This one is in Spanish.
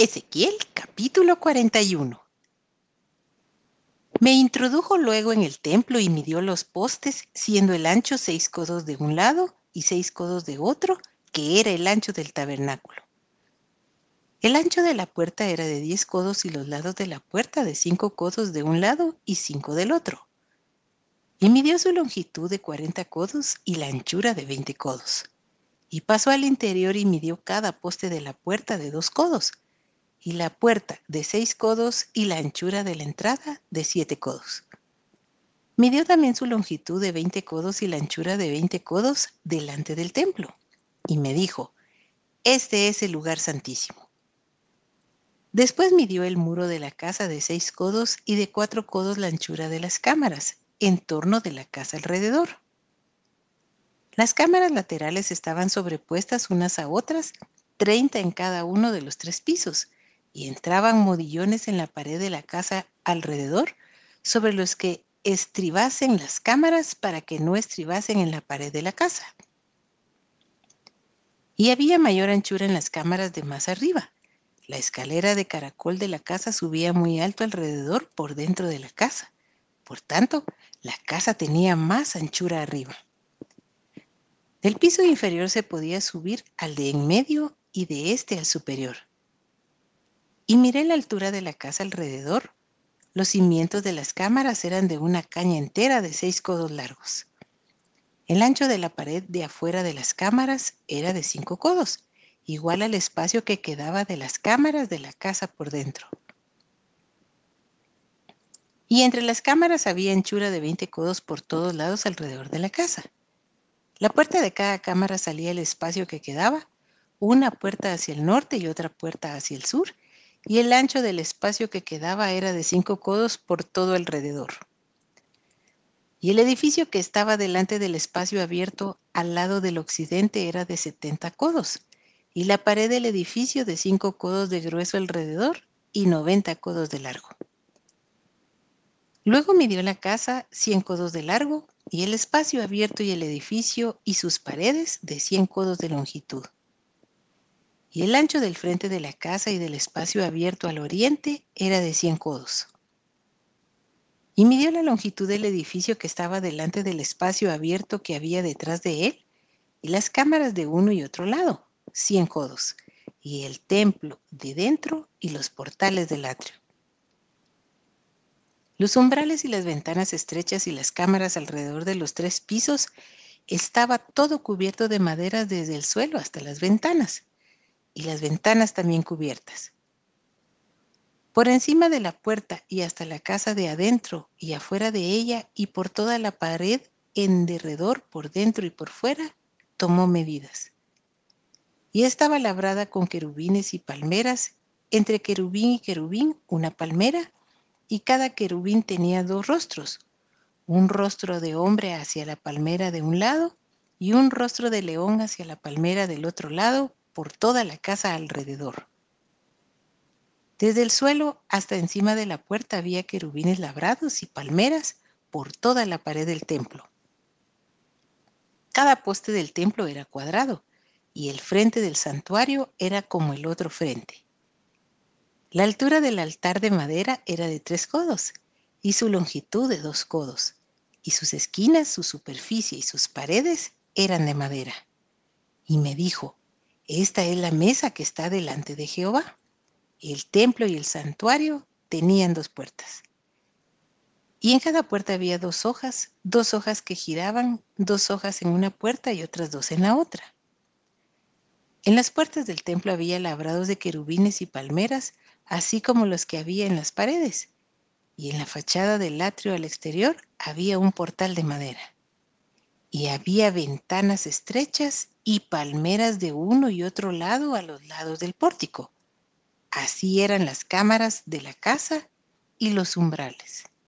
Ezequiel capítulo 41 Me introdujo luego en el templo y midió los postes, siendo el ancho seis codos de un lado y seis codos de otro, que era el ancho del tabernáculo. El ancho de la puerta era de diez codos y los lados de la puerta de cinco codos de un lado y cinco del otro. Y midió su longitud de cuarenta codos y la anchura de veinte codos. Y pasó al interior y midió cada poste de la puerta de dos codos y la puerta de seis codos y la anchura de la entrada de siete codos. Midió también su longitud de veinte codos y la anchura de veinte codos delante del templo. Y me dijo, este es el lugar santísimo. Después midió el muro de la casa de seis codos y de cuatro codos la anchura de las cámaras, en torno de la casa alrededor. Las cámaras laterales estaban sobrepuestas unas a otras, treinta en cada uno de los tres pisos, y entraban modillones en la pared de la casa alrededor sobre los que estribasen las cámaras para que no estribasen en la pared de la casa. Y había mayor anchura en las cámaras de más arriba. La escalera de caracol de la casa subía muy alto alrededor por dentro de la casa. Por tanto, la casa tenía más anchura arriba. Del piso inferior se podía subir al de en medio y de este al superior y miré la altura de la casa alrededor. Los cimientos de las cámaras eran de una caña entera de seis codos largos. El ancho de la pared de afuera de las cámaras era de cinco codos, igual al espacio que quedaba de las cámaras de la casa por dentro. Y entre las cámaras había anchura de 20 codos por todos lados alrededor de la casa. La puerta de cada cámara salía el espacio que quedaba, una puerta hacia el norte y otra puerta hacia el sur, y el ancho del espacio que quedaba era de cinco codos por todo alrededor. Y el edificio que estaba delante del espacio abierto al lado del occidente era de 70 codos, y la pared del edificio de cinco codos de grueso alrededor y 90 codos de largo. Luego midió la casa 100 codos de largo y el espacio abierto y el edificio y sus paredes de 100 codos de longitud y el ancho del frente de la casa y del espacio abierto al oriente era de 100 codos. Y midió la longitud del edificio que estaba delante del espacio abierto que había detrás de él, y las cámaras de uno y otro lado, 100 codos, y el templo de dentro y los portales del atrio. Los umbrales y las ventanas estrechas y las cámaras alrededor de los tres pisos estaba todo cubierto de maderas desde el suelo hasta las ventanas y las ventanas también cubiertas. Por encima de la puerta y hasta la casa de adentro y afuera de ella y por toda la pared en derredor, por dentro y por fuera, tomó medidas. Y estaba labrada con querubines y palmeras, entre querubín y querubín una palmera, y cada querubín tenía dos rostros, un rostro de hombre hacia la palmera de un lado y un rostro de león hacia la palmera del otro lado por toda la casa alrededor. Desde el suelo hasta encima de la puerta había querubines labrados y palmeras por toda la pared del templo. Cada poste del templo era cuadrado y el frente del santuario era como el otro frente. La altura del altar de madera era de tres codos y su longitud de dos codos, y sus esquinas, su superficie y sus paredes eran de madera. Y me dijo, esta es la mesa que está delante de Jehová. El templo y el santuario tenían dos puertas. Y en cada puerta había dos hojas, dos hojas que giraban, dos hojas en una puerta y otras dos en la otra. En las puertas del templo había labrados de querubines y palmeras, así como los que había en las paredes. Y en la fachada del atrio al exterior había un portal de madera y había ventanas estrechas y palmeras de uno y otro lado a los lados del pórtico. Así eran las cámaras de la casa y los umbrales.